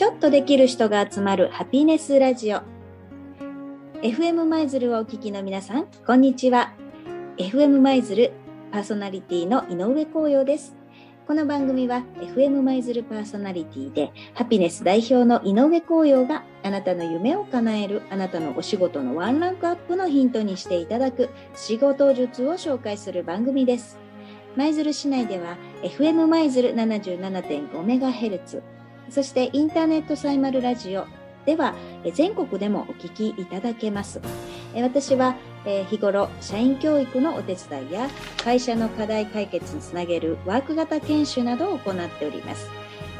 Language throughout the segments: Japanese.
ちょっとできる人が集まるハピネスラジオ。FM 舞鶴をお聞きの皆さんこんにちは。FM 舞鶴パーソナリティの井上光陽です。この番組は FM 舞鶴パーソナリティでハピネス代表の井上光陽があなたの夢を叶えるあなたのお仕事のワンランクアップのヒントにしていただく仕事術を紹介する番組です。舞鶴市内では FM 舞鶴 77.5MHz そしてインターネットサイマルラジオ。では全国でもお聞きいただけます。私は日頃社員教育のお手伝いや会社の課題解決につなげるワーク型研修などを行っております。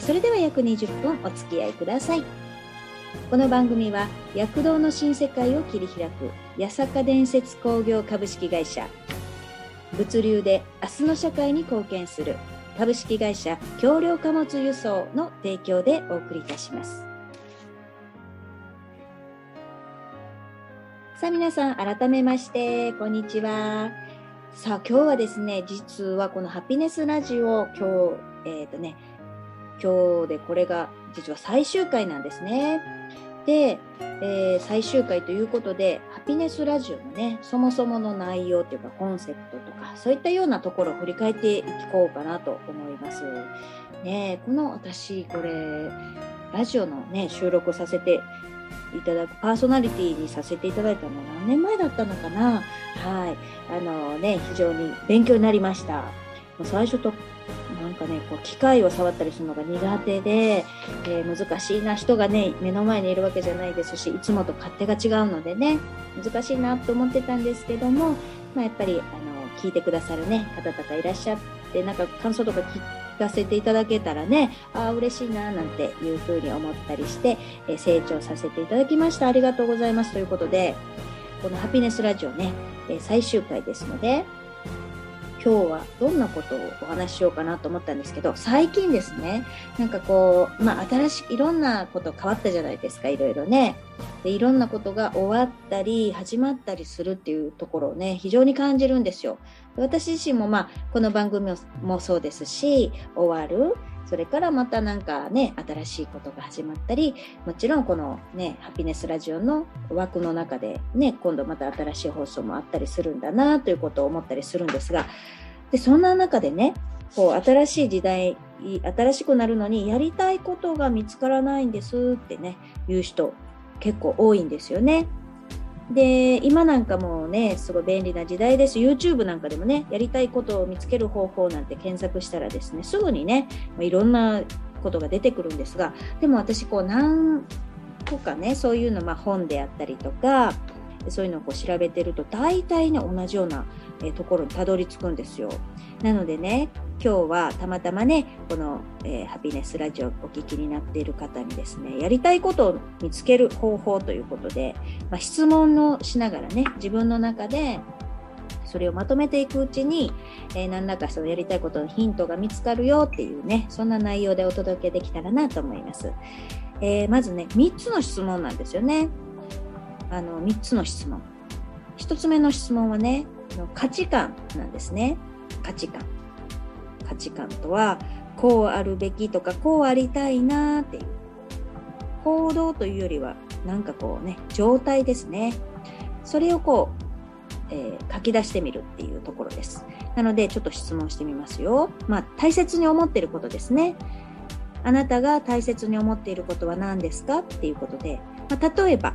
それでは約20分お付き合いください。この番組は躍動の新世界を切り開く八坂伝説工業株式会社。物流で明日の社会に貢献する株式会社橋梁貨物輸送の提供でお送りいたします。さあ皆さん改めましてこんにちは。さあ今日はですね実はこのハピネスラジオ今日えっ、ー、とね今日でこれが実は最終回なんですね。で、えー、最終回ということで、ピネスラジオのね、そもそもの内容というかコンセプトとか、そういったようなところを振り返っていこうかなと思います。ねこの私、これ、ラジオのね、収録させていただく、パーソナリティにさせていただいたのは何年前だったのかな？はい。あのね、非常に勉強になりました。最初となんかねこう機械を触ったりするのが苦手で、えー、難しいな人がね目の前にいるわけじゃないですしいつもと勝手が違うのでね難しいなと思ってたんですけども、まあ、やっぱりあの聞いてくださるね方とかいらっしゃってなんか感想とか聞かせていただけたらねああ嬉しいななんていうふうに思ったりして、え、成長させていただきました。ありがとうございます。ということでこのハピネスラジオね、え、最終回ですので今日はどんなことをお話ししようかなと思ったんですけど、最近ですね、なんかこう、まあ新しい、いろんなこと変わったじゃないですか、いろいろね。で、いろんなことが終わったり、始まったりするっていうところをね、非常に感じるんですよ。私自身もまあ、この番組もそうですし、終わる、それからまたなんかね、新しいことが始まったり、もちろんこのね、ハピネスラジオの枠の中でね、今度また新しい放送もあったりするんだなということを思ったりするんですが、で、そんな中でね、こう、新しい時代、新しくなるのにやりたいことが見つからないんですってね、言う人結構多いんですよね。で、今なんかもうね、すごい便利な時代です。YouTube なんかでもね、やりたいことを見つける方法なんて検索したらですね、すぐにね、いろんなことが出てくるんですが、でも私こう何個かね、そういうの、まあ本であったりとか、そういうのをこう調べてると、大体ね、同じようなところにたどり着くんですよ。なのでね、今日はたまたまね、この、えー、ハピネスラジオお聞きになっている方にですね、やりたいことを見つける方法ということで、まあ、質問をしながらね、自分の中でそれをまとめていくうちに、えー、何らかそのやりたいことのヒントが見つかるよっていうね、そんな内容でお届けできたらなと思います。えー、まずね、3つの質問なんですよね。あの、3つの質問。1つ目の質問はね、価値観なんですね。価値観。価値観とは、こうあるべきとか、こうありたいなっていう。行動というよりは、なんかこうね、状態ですね。それをこう、えー、書き出してみるっていうところです。なので、ちょっと質問してみますよ。まあ、大切に思ってることですね。あなたが大切に思っていることは何ですかっていうことで、まあ、例えば、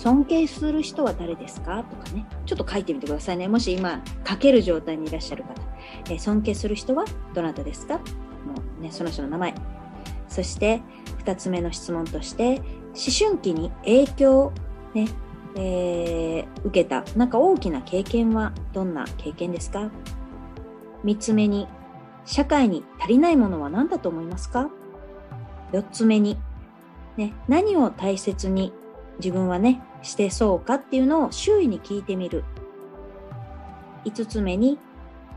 尊敬する人は誰ですか？とかね、ちょっと書いてみてくださいね。もし今、書ける状態にいらっしゃる方。えー、尊敬する人はどなたですか？もうね、その人の名前。そして、二つ目の質問として、思春期に影響、ね、えー、受けた、なんか大きな経験はどんな経験ですか？三つ目に、社会に足りないものは何だと思いますか？四つ目に、ね、何を大切に自分はね、してそうかっていうのを周囲に聞いてみる。5つ目に、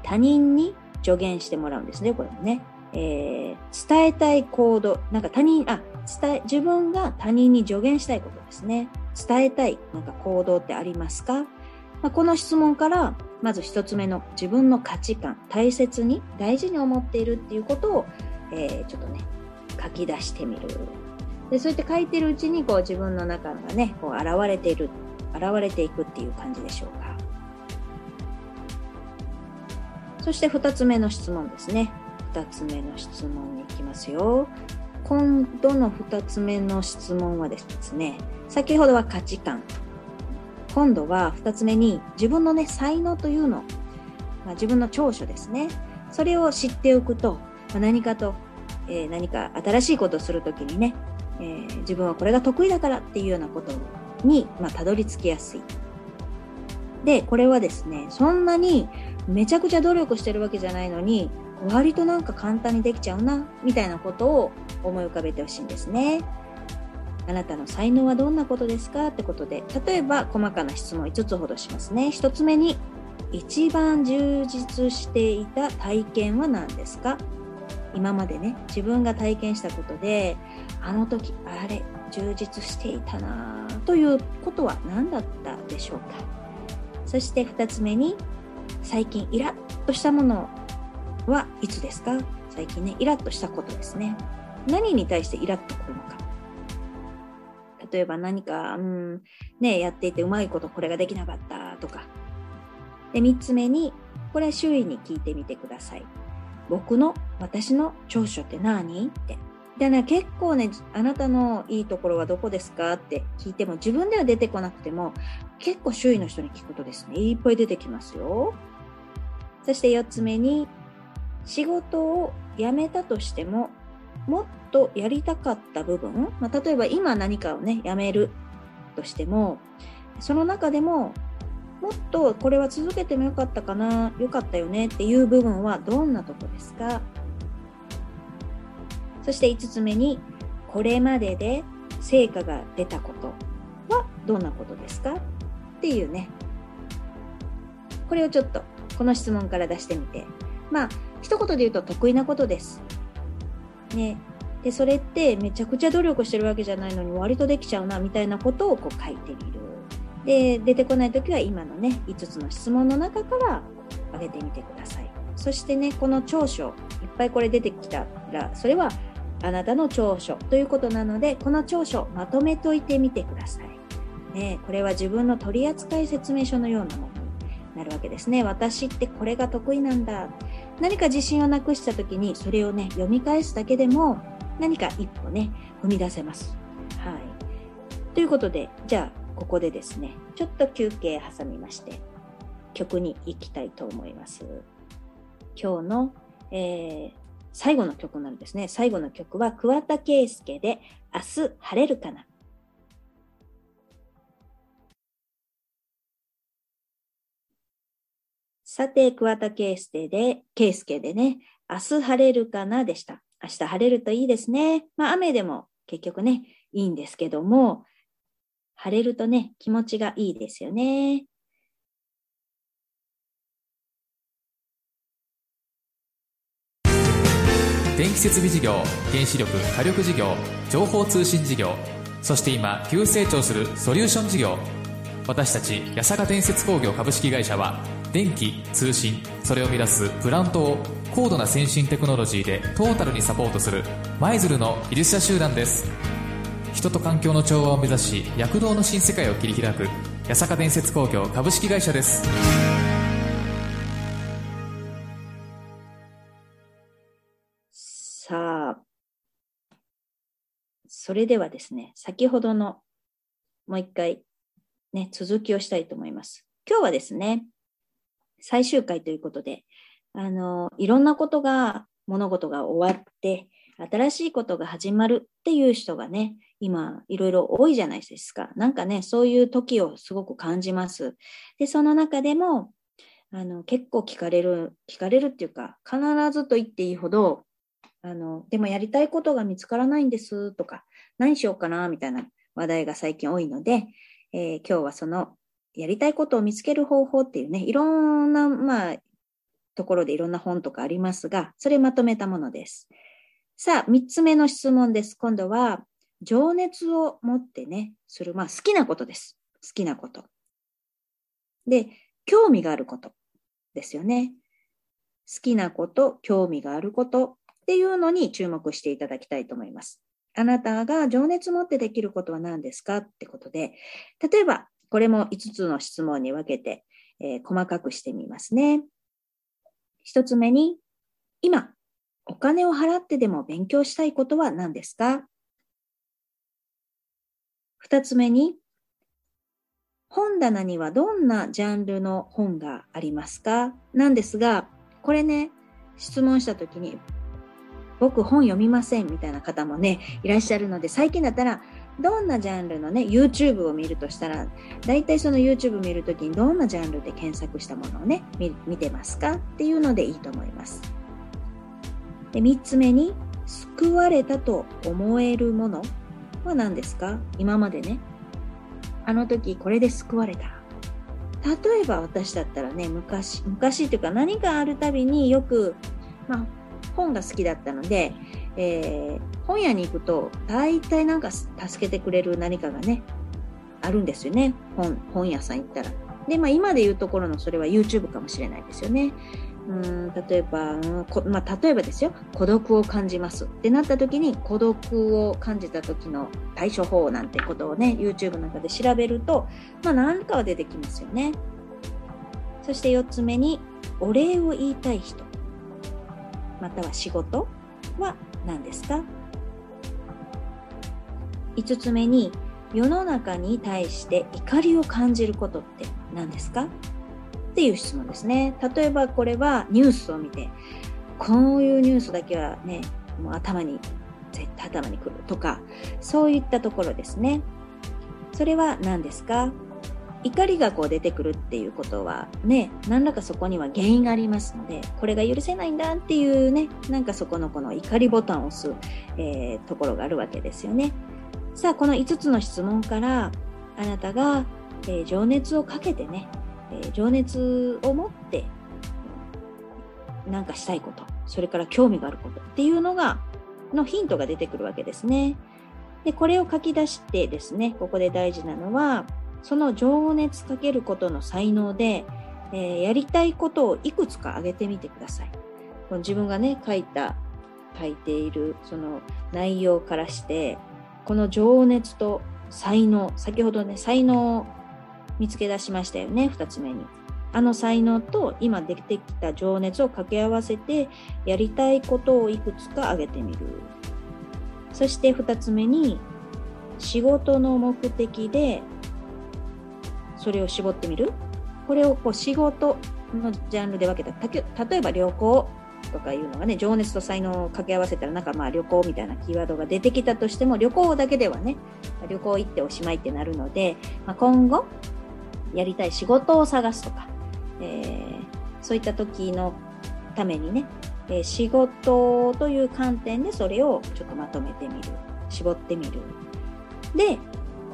他人に助言してもらうんですね、これもね。えー、伝えたい行動、なんか他人、あ、伝え、自分が他人に助言したいことですね。伝えたい、なんか行動ってありますか、まあ、この質問から、まず一つ目の自分の価値観、大切に、大事に思っているっていうことを、えー、ちょっとね、書き出してみる。でそうやって書いてるうちにこう自分の中がねこう現れている現れていくっていう感じでしょうか。そして2つ目の質問ですね。2つ目の質問に行きますよ。今度の2つ目の質問はですね、先ほどは価値観。今度は2つ目に自分のね、才能というの、まあ、自分の長所ですね。それを知っておくと、まあ、何かと、えー、何か新しいことをするときにね、えー、自分はこれが得意だからっていうようなことに、まあ、たどり着きやすい。で、これはですね、そんなにめちゃくちゃ努力してるわけじゃないのに、割となんか簡単にできちゃうな、みたいなことを思い浮かべてほしいんですね。あなたの才能はどんなことですかってことで、例えば細かな質問5つほどしますね。1つ目に、一番充実していた体験は何ですか？今までね、自分が体験したことで、あの時、あれ、充実していたなということは何だったでしょうかそして2つ目に、最近イラッとしたものはいつですか？最近ね、イラッとしたことですね。何に対してイラッとくるのか。例えば何か、うん、ね、やっていてうまいことこれができなかったとか。で、3つ目に、これは周囲に聞いてみてください。僕の、私の長所って何？って。でね、結構ね、あなたのいいところはどこですか？って聞いても、自分では出てこなくても、結構周囲の人に聞くとですね、いっぱい出てきますよ。そして4つ目に、仕事を辞めたとしても、もっとやりたかった部分、まあ、例えば今何かをね、辞めるとしても、その中でも、もっとこれは続けてもよかったかな、よかったよねっていう部分はどんなとこですか？そして5つ目に、これまでで成果が出たことはどんなことですか？っていうね。これをちょっとこの質問から出してみて。まあ、一言で言うと得意なことです。ね。で、それってめちゃくちゃ努力してるわけじゃないのに割とできちゃうな、みたいなことをこう書いてみる。で、出てこないときは今のね、5つの質問の中から挙げてみてください。そしてね、この長所、いっぱいこれ出てきたら、それはあなたの長所ということなので、この長所まとめといてみてください。ね、これは自分の取扱説明書のようなものになるわけですね。私ってこれが得意なんだ。何か自信をなくした時にそれをね、読み返すだけでも何か一歩ね、踏み出せます。はい。ということで、じゃあ、ここでですね、ちょっと休憩挟みまして、曲に行きたいと思います。今日の、えー、最後の曲なんですね。最後の曲は桑田佳祐で明日晴れるかな。さて、桑田佳祐で、圭介でね、明日晴れるかなでした。明日晴れるといいですね。まあ雨でも結局ね、いいんですけども、晴れるとね、気持ちがいいですよね。電気設備事業原子力火力事業情報通信事業そして今急成長するソリューション事業私たち八坂伝説工業株式会社は電気通信それを生み出すプラントを高度な先進テクノロジーでトータルにサポートする舞鶴の技術者集団です人と環境の調和を目指し躍動の新世界を切り開く八坂伝説工業株式会社ですさあそれではですね、先ほどのもう一回ね、続きをしたいと思います。今日はですね、最終回ということで、あの、いろんなことが、物事が終わって、新しいことが始まるっていう人がね、今、いろいろ多いじゃないですか。なんかね、そういう時をすごく感じます。で、その中でも、あの、結構聞かれる、聞かれるっていうか、必ずと言っていいほど、あの、でもやりたいことが見つからないんですとか、何しようかなみたいな話題が最近多いので、えー、今日はそのやりたいことを見つける方法っていうね、いろんな、まあ、ところでいろんな本とかありますが、それまとめたものです。さあ、三つ目の質問です。今度は、情熱を持ってね、する、まあ、好きなことです。好きなこと。で、興味があることですよね。好きなこと、興味があること、っていうのに注目していただきたいと思います。あなたが情熱持ってできることは何ですかってことで、例えば、これも5つの質問に分けて、えー、細かくしてみますね。1つ目に、今、お金を払ってでも勉強したいことは何ですか？2つ目に、本棚にはどんなジャンルの本がありますか？なんですが、これね、質問したときに、僕本読みませんみたいな方もね、いらっしゃるので、最近だったら、どんなジャンルのね、YouTube を見るとしたら、大体その YouTube 見るときにどんなジャンルで検索したものをね、見てますか？っていうのでいいと思います。で、3つ目に、救われたと思えるもの。は何ですか？今までね、あの時これで救われた。例えば私だったらね、昔、昔っていうか何かあるたびによく、まあ、本が好きだったので、えー、本屋に行くと大体なんか助けてくれる何かがね、あるんですよね。本、本屋さん行ったら。で、まあ今で言うところのそれは YouTube かもしれないですよね。うん例えば、まあ、例えばですよ。孤独を感じますってなった時に孤独を感じた時の対処法なんてことをね YouTube なんかで調べると、まあ、何かは出てきますよね。そして4つ目にお礼を言いたい人。または仕事は何ですか？5つ目に世の中に対して怒りを感じることって何ですか？っていう質問ですね。例えばこれはニュースを見て、こういうニュースだけはね、もう頭に、絶対頭にくるとか、そういったところですね。それは何ですか？怒りがこう出てくるっていうことはね、何らかそこには原因がありますので、これが許せないんだっていうね、なんかそこのこの怒りボタンを押す、えー、ところがあるわけですよね。さあ、この5つの質問から、あなたが、えー、情熱をかけてね、え情熱を持って何かしたいことそれから興味があることっていうのがのヒントが出てくるわけですね。でこれを書き出してですねここで大事なのはその情熱かけることの才能で、えー、やりたいことをいくつか挙げてみてください。この自分がね書いた書いているその内容からしてこの情熱と才能先ほどね才能見つけ出しましたよね、2つ目に。あの才能と今出てきた情熱を掛け合わせてやりたいことをいくつか挙げてみる。そして2つ目に仕事の目的でそれを絞ってみる。これをこう仕事のジャンルで分けた。例えば旅行とかいうのがね、情熱と才能を掛け合わせたらなんかまあ旅行みたいなキーワードが出てきたとしても旅行だけではね、旅行行っておしまいってなるので、まあ、今後やりたい仕事を探すとか、えー、そういった時のためにね、えー、仕事という観点でそれをちょっとまとめてみる。絞ってみる。で、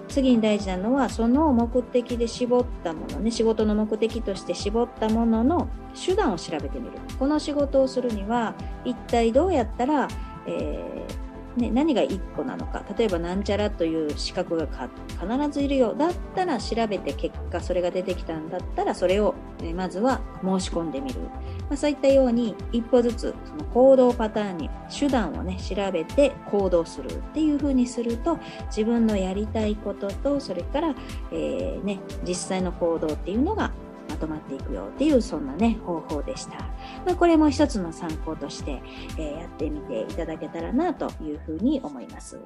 次に大事なのは、その目的で絞ったものね、仕事の目的として絞ったものの手段を調べてみる。この仕事をするには、一体どうやったら、えーね、何が1個なのか。例えばなんちゃらという資格が必ずいるよ。だったら調べて結果それが出てきたんだったらそれを、ね、まずは申し込んでみる、まあ、そういったように一歩ずつその行動パターンに手段をね調べて行動するっていうふうにすると自分のやりたいこととそれから、えー、ね、実際の行動っていうのがとまっていくよっていうそんなね方法でした。まあ、これも一つの参考として、えー、やってみていただけたらなというふうに思います。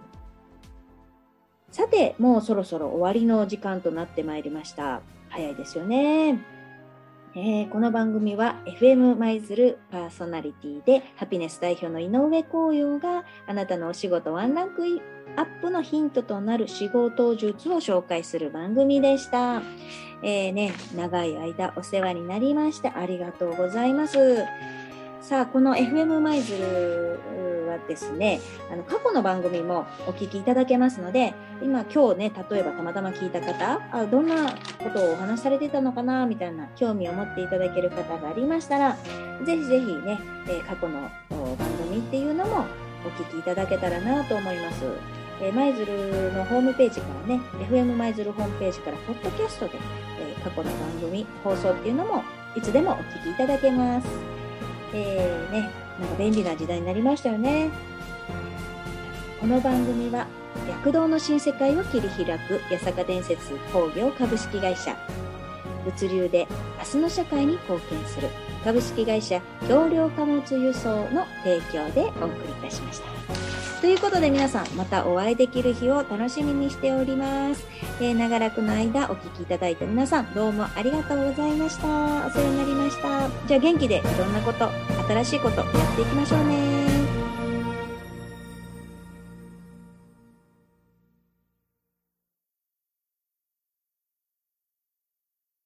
さて、もうそろそろ終わりの時間となってまいりました。早いですよね。えー、この番組は FM 舞鶴パーソナリティでハピネス代表の井上光陽があなたのお仕事ワンランクアップのヒントとなる仕事術を紹介する番組でした。えー、ね、長い間お世話になりましてありがとうございます。さあ、この FM 舞鶴はですね、あの過去の番組もお聞きいただけますので、今今日ね、例えばたまたま聞いた方、あどんなことをお話しされてたのかな、みたいな興味を持っていただける方がありましたら、ぜひぜひね、え過去の番組っていうのもお聞きいただけたらなと思います。え舞鶴のホームページからね、FM 舞鶴ホームページから、ポッドキャストで、え過去の番組、放送っていうのもいつでもお聞きいただけます。えー、ね、なんか便利な時代になりましたよね。この番組は躍動の新世界を切り開く八坂伝説工業株式会社物流で明日の社会に貢献する株式会社橋梁貨物輸送の提供でお送りいたしました。ということで皆さんまたお会いできる日を楽しみにしております。えー長らくの間お聞きいただいた皆さんどうもありがとうございました。お世話になりました。じゃあ元気でいろんなこと、新しいことやっていきましょうね。